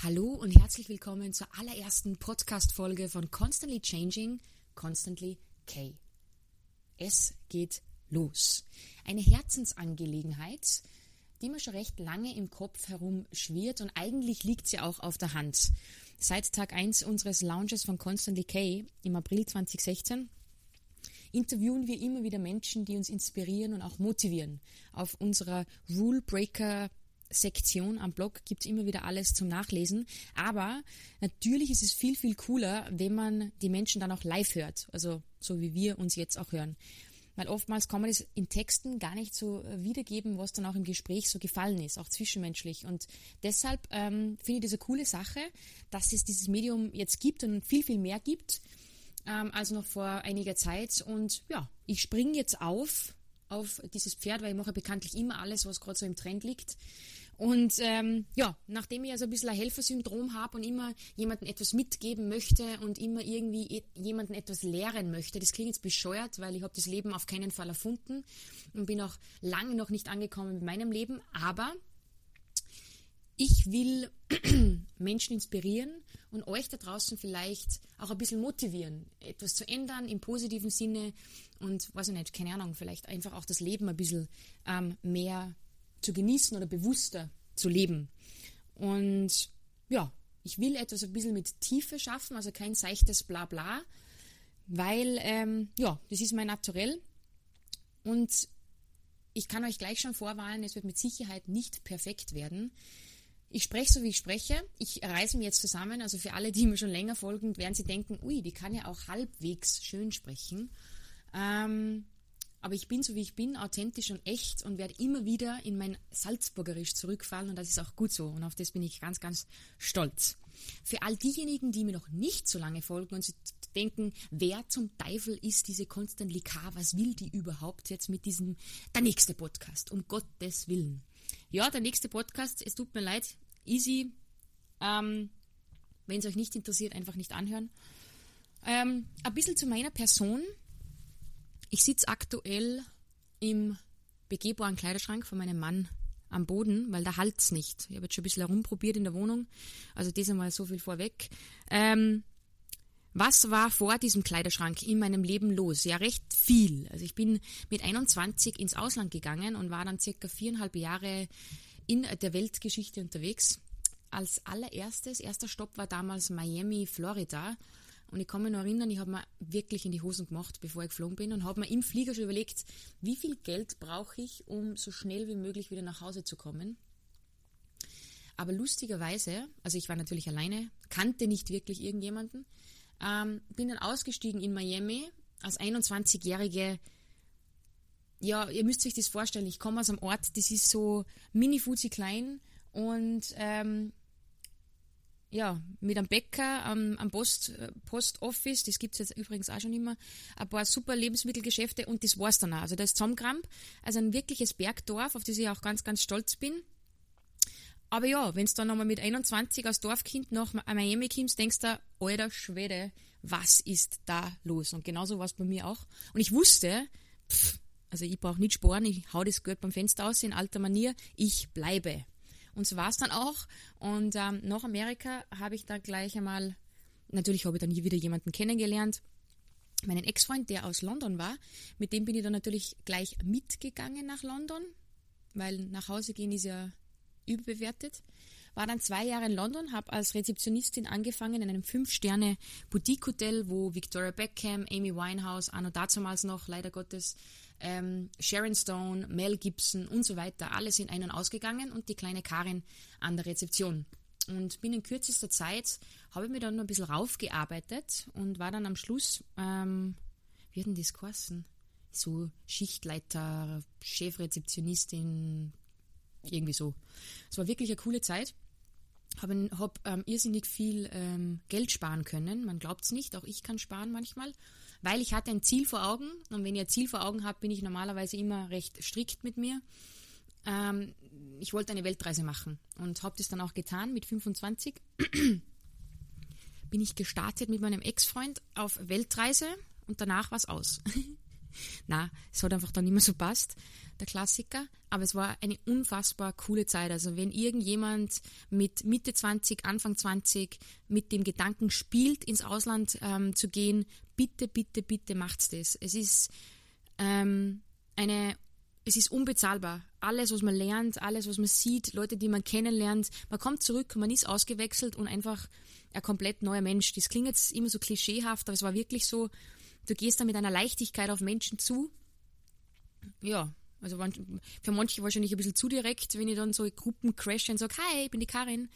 Hallo und herzlich willkommen zur allerersten Podcast-Folge von Constantly Changing, Constantly K. Es geht los. Eine Herzensangelegenheit, die mir schon recht lange im Kopf herumschwirrt und eigentlich liegt sie auch auf der Hand. Seit Tag 1 unseres Lounges von Constantly K im April 2016 interviewen wir immer wieder Menschen, die uns inspirieren und auch motivieren. Auf unserer Rule Breaker Sektion am Blog gibt es immer wieder alles zum Nachlesen. Aber natürlich ist es viel, viel cooler, wenn man die Menschen dann auch live hört. Also so wie wir uns jetzt auch hören. Weil oftmals kann man das in Texten gar nicht so äh, wiedergeben, was dann auch im Gespräch so gefallen ist, auch zwischenmenschlich. Und deshalb ähm, finde ich eine coole Sache, dass es dieses Medium jetzt gibt und viel, viel mehr gibt ähm, als noch vor einiger Zeit. Und ja, ich springe jetzt auf auf dieses Pferd, weil ich mache bekanntlich immer alles, was gerade so im Trend liegt. Und ähm, ja, nachdem ich also ein bisschen ein Helfersyndrom habe und immer jemandem etwas mitgeben möchte und immer irgendwie jemandem etwas lehren möchte, das klingt jetzt bescheuert, weil ich habe das Leben auf keinen Fall erfunden und bin auch lange noch nicht angekommen mit meinem Leben, aber ich will Menschen inspirieren und euch da draußen vielleicht auch ein bisschen motivieren, etwas zu ändern im positiven Sinne und, weiß ich nicht, keine Ahnung, vielleicht einfach auch das Leben ein bisschen ähm, mehr zu genießen oder bewusster zu leben. Und ja, ich will etwas ein bisschen mit Tiefe schaffen, also kein seichtes Blabla, weil, ähm, ja, das ist mein Naturell. Und ich kann euch gleich schon vorwarnen, es wird mit Sicherheit nicht perfekt werden. Ich spreche so, wie ich spreche. Ich reiße mich jetzt zusammen. Also für alle, die mir schon länger folgen, werden sie denken, ui, die kann ja auch halbwegs schön sprechen. Ähm, aber ich bin so wie ich bin, authentisch und echt und werde immer wieder in mein Salzburgerisch zurückfallen und das ist auch gut so und auf das bin ich ganz, ganz stolz. Für all diejenigen, die mir noch nicht so lange folgen und sie denken, wer zum Teufel ist diese Constant K, was will die überhaupt jetzt mit diesem, der nächste Podcast, um Gottes Willen. Ja, der nächste Podcast, es tut mir leid, easy, ähm, wenn es euch nicht interessiert, einfach nicht anhören. Ähm, ein bisschen zu meiner Person. Ich sitze aktuell im begehbaren Kleiderschrank von meinem Mann am Boden, weil da halt's nicht. Ich habe jetzt schon ein bisschen herumprobiert in der Wohnung. Also das einmal so viel vorweg. Ähm, was war vor diesem Kleiderschrank in meinem Leben los? Ja, recht viel. Also ich bin mit 21 ins Ausland gegangen und war dann circa viereinhalb Jahre in der Weltgeschichte unterwegs. Als allererstes, erster Stopp war damals Miami, Florida. Und ich kann mich noch erinnern, ich habe mir wirklich in die Hosen gemacht, bevor ich geflogen bin und habe mir im Flieger schon überlegt, wie viel Geld brauche ich, um so schnell wie möglich wieder nach Hause zu kommen. Aber lustigerweise, also ich war natürlich alleine, kannte nicht wirklich irgendjemanden, ähm, bin dann ausgestiegen in Miami als 21-jährige. Ja, ihr müsst euch das vorstellen, ich komme aus einem Ort, das ist so mini-fuzi klein und ähm, ja, mit einem Bäcker am, am Post, Post Office, das gibt es jetzt übrigens auch schon immer, ein paar super Lebensmittelgeschäfte und das war's dann auch. Also das ist Zusammenkramp, also ein wirkliches Bergdorf, auf das ich auch ganz, ganz stolz bin. Aber ja, wenn du dann nochmal mit 21 als Dorfkind nach Miami kommst, denkst du, alter Schwede, was ist da los? Und genauso war es bei mir auch. Und ich wusste, pff, also ich brauche nicht sparen, ich hau das Geld beim Fenster aus in alter Manier, ich bleibe. Und so war es dann auch. Und ähm, nach Amerika habe ich da gleich einmal, natürlich habe ich dann hier wieder jemanden kennengelernt, meinen Ex-Freund, der aus London war, mit dem bin ich dann natürlich gleich mitgegangen nach London, weil nach Hause gehen ist ja überbewertet. War dann zwei Jahre in London, habe als Rezeptionistin angefangen in einem Fünf-Sterne-Boutique-Hotel, wo Victoria Beckham, Amy Winehouse, Anno dazumals noch, leider Gottes, ähm, Sharon Stone, Mel Gibson und so weiter, alle sind ein- und ausgegangen und die kleine Karin an der Rezeption. Und binnen kürzester Zeit habe ich mir dann noch ein bisschen raufgearbeitet und war dann am Schluss, ähm, wie hat denn das geheißen? So Schichtleiter, Chefrezeptionistin, irgendwie so. Es war wirklich eine coole Zeit. Habe hab, ähm, irrsinnig viel ähm, Geld sparen können. Man glaubt es nicht, auch ich kann sparen manchmal weil ich hatte ein Ziel vor Augen und wenn ich ein Ziel vor Augen habe, bin ich normalerweise immer recht strikt mit mir. Ähm, ich wollte eine Weltreise machen und habe das dann auch getan mit 25. bin ich gestartet mit meinem Ex-Freund auf Weltreise und danach war es aus. Na, es hat einfach dann nicht mehr so passt, der Klassiker. Aber es war eine unfassbar coole Zeit. Also wenn irgendjemand mit Mitte 20, Anfang 20 mit dem Gedanken spielt, ins Ausland ähm, zu gehen, bitte, bitte, bitte macht's das. Es ist ähm, eine es ist unbezahlbar. Alles, was man lernt, alles, was man sieht, Leute, die man kennenlernt, man kommt zurück, man ist ausgewechselt und einfach ein komplett neuer Mensch. Das klingt jetzt immer so klischeehaft, aber es war wirklich so, du gehst da mit einer Leichtigkeit auf Menschen zu. Ja, also für manche wahrscheinlich ein bisschen zu direkt, wenn ich dann so Gruppen crashe und sage, hi, ich bin die Karin.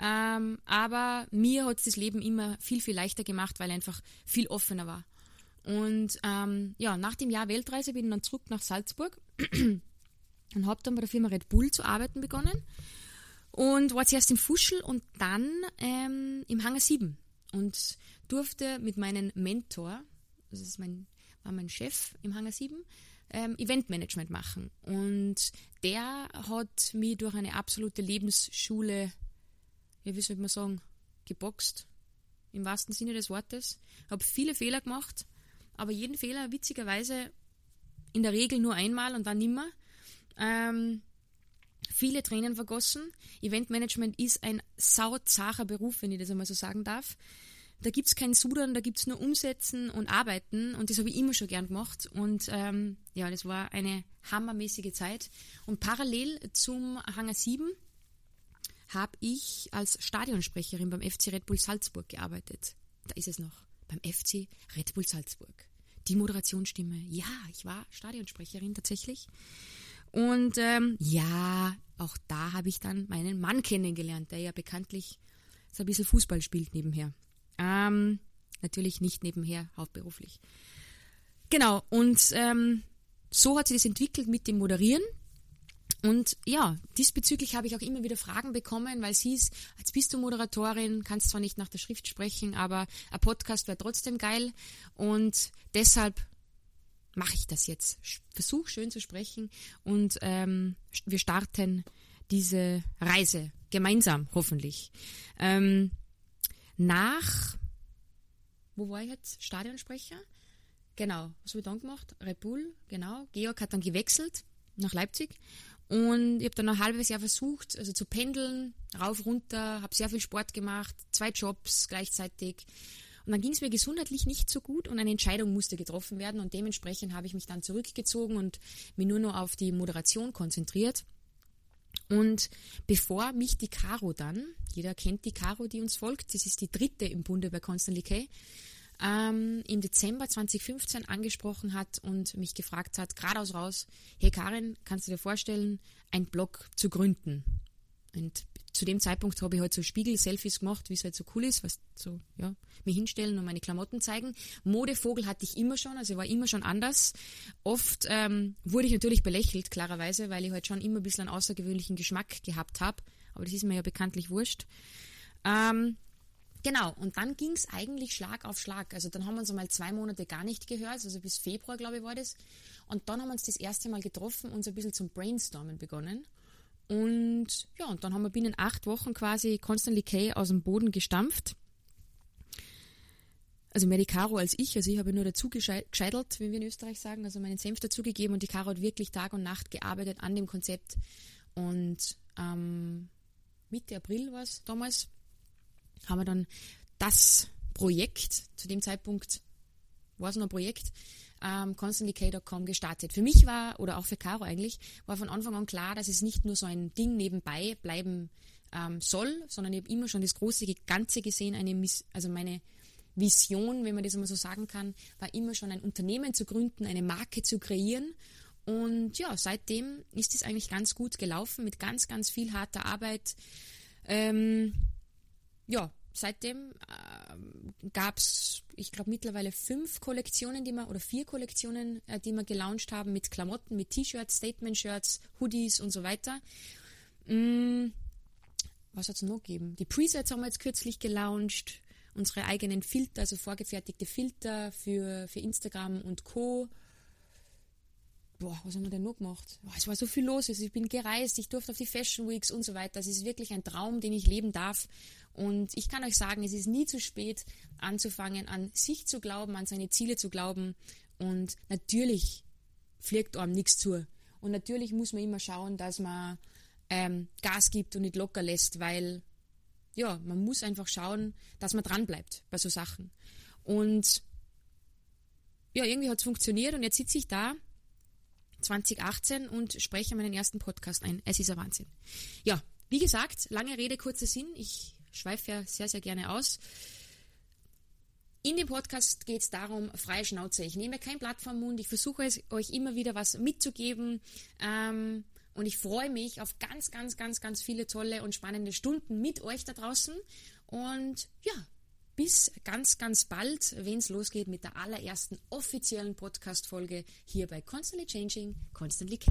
Ähm, aber mir hat das Leben immer viel, viel leichter gemacht, weil er einfach viel offener war. Und ähm, ja, nach dem Jahr Weltreise bin ich dann zurück nach Salzburg und habe dann bei der Firma Red Bull zu arbeiten begonnen. Und war zuerst im Fuschel und dann ähm, im Hangar 7 und durfte mit meinem Mentor, das ist mein, war mein Chef im Hangar 7, ähm, Eventmanagement machen. Und der hat mich durch eine absolute Lebensschule, ja, wie soll man sagen, geboxt, im wahrsten Sinne des Wortes. Habe viele Fehler gemacht, aber jeden Fehler witzigerweise in der Regel nur einmal und dann nimmer. Ähm, viele Tränen vergossen. Eventmanagement ist ein sauzacher Beruf, wenn ich das einmal so sagen darf. Da gibt es kein Sudern, da gibt es nur Umsetzen und Arbeiten und das habe ich immer schon gern gemacht und ähm, ja, das war eine hammermäßige Zeit. Und parallel zum Hangar 7 habe ich als Stadionsprecherin beim FC Red Bull Salzburg gearbeitet. Da ist es noch, beim FC Red Bull Salzburg die Moderationsstimme. Ja, ich war Stadionsprecherin tatsächlich. Und ähm, ja, auch da habe ich dann meinen Mann kennengelernt, der ja bekanntlich so ein bisschen Fußball spielt nebenher. Ähm, natürlich nicht nebenher, hauptberuflich. Genau, und ähm, so hat sich das entwickelt mit dem Moderieren. Und ja, diesbezüglich habe ich auch immer wieder Fragen bekommen, weil es hieß, jetzt bist du Moderatorin, kannst zwar nicht nach der Schrift sprechen, aber ein Podcast wäre trotzdem geil. Und deshalb mache ich das jetzt. Versuch schön zu sprechen und ähm, wir starten diese Reise gemeinsam, hoffentlich. Ähm, nach, wo war ich jetzt? Stadionsprecher? Genau, was habe ich dann gemacht? Red Bull, genau. Georg hat dann gewechselt nach Leipzig und ich habe dann ein halbes Jahr versucht, also zu pendeln, rauf, runter, habe sehr viel Sport gemacht, zwei Jobs gleichzeitig. Und dann ging es mir gesundheitlich nicht so gut und eine Entscheidung musste getroffen werden und dementsprechend habe ich mich dann zurückgezogen und mich nur noch auf die Moderation konzentriert. Und bevor mich die Caro dann, jeder kennt die Caro, die uns folgt, das ist die dritte im Bunde bei Constantly K, ähm, im Dezember 2015 angesprochen hat und mich gefragt hat, geradeaus raus, hey Karin, kannst du dir vorstellen, einen Blog zu gründen? Und zu dem Zeitpunkt habe ich halt so Spiegel-Selfies gemacht, wie es halt so cool ist, was so, ja, mir hinstellen und meine Klamotten zeigen. Modevogel hatte ich immer schon, also ich war immer schon anders. Oft ähm, wurde ich natürlich belächelt, klarerweise, weil ich halt schon immer ein bisschen einen außergewöhnlichen Geschmack gehabt habe. Aber das ist mir ja bekanntlich wurscht. Ähm, Genau, und dann ging es eigentlich Schlag auf Schlag. Also dann haben wir uns einmal zwei Monate gar nicht gehört, also bis Februar, glaube ich, war das. Und dann haben wir uns das erste Mal getroffen und so ein bisschen zum Brainstormen begonnen. Und ja, und dann haben wir binnen acht Wochen quasi Constantly K aus dem Boden gestampft. Also mehr die Caro als ich, also ich habe nur dazu gescheitelt, wie wir in Österreich sagen, also meinen Senf dazugegeben und die Caro hat wirklich Tag und Nacht gearbeitet an dem Konzept. Und ähm, Mitte April war es damals, haben wir dann das Projekt, zu dem Zeitpunkt war es noch ein Projekt, ähm, ConstantlyK.com gestartet. Für mich war, oder auch für Caro eigentlich, war von Anfang an klar, dass es nicht nur so ein Ding nebenbei bleiben ähm, soll, sondern ich habe immer schon das große Ganze gesehen, eine, also meine Vision, wenn man das mal so sagen kann, war immer schon ein Unternehmen zu gründen, eine Marke zu kreieren. Und ja, seitdem ist es eigentlich ganz gut gelaufen mit ganz, ganz viel harter Arbeit. Ähm, ja, seitdem äh, gab es, ich glaube, mittlerweile fünf Kollektionen, die wir, oder vier Kollektionen, äh, die wir gelauncht haben mit Klamotten, mit T-Shirts, Statement-Shirts, Hoodies und so weiter. Mm, was hat es noch gegeben? Die Presets haben wir jetzt kürzlich gelauncht, unsere eigenen Filter, also vorgefertigte Filter für, für Instagram und Co boah, was haben wir denn noch gemacht? Boah, es war so viel los. Also ich bin gereist, ich durfte auf die Fashion Weeks und so weiter. Es ist wirklich ein Traum, den ich leben darf. Und ich kann euch sagen, es ist nie zu spät, anzufangen, an sich zu glauben, an seine Ziele zu glauben Und natürlich fliegt einem nichts zu. Und natürlich muss man immer schauen, dass man ähm, Gas gibt und nicht locker lässt, weil ja, man muss einfach schauen, dass man dran bleibt bei so Sachen. Und ja, irgendwie hat es funktioniert und jetzt sitze ich da 2018 und spreche meinen ersten Podcast ein. Es ist ein Wahnsinn. Ja, wie gesagt, lange Rede, kurzer Sinn. Ich schweife ja sehr, sehr gerne aus. In dem Podcast geht es darum, freie Schnauze. Ich nehme kein Blatt vom Mund. Ich versuche es, euch immer wieder was mitzugeben. Ähm, und ich freue mich auf ganz, ganz, ganz, ganz viele tolle und spannende Stunden mit euch da draußen. Und ja, bis ganz, ganz bald, wenn es losgeht mit der allerersten offiziellen Podcast-Folge hier bei Constantly Changing, Constantly K.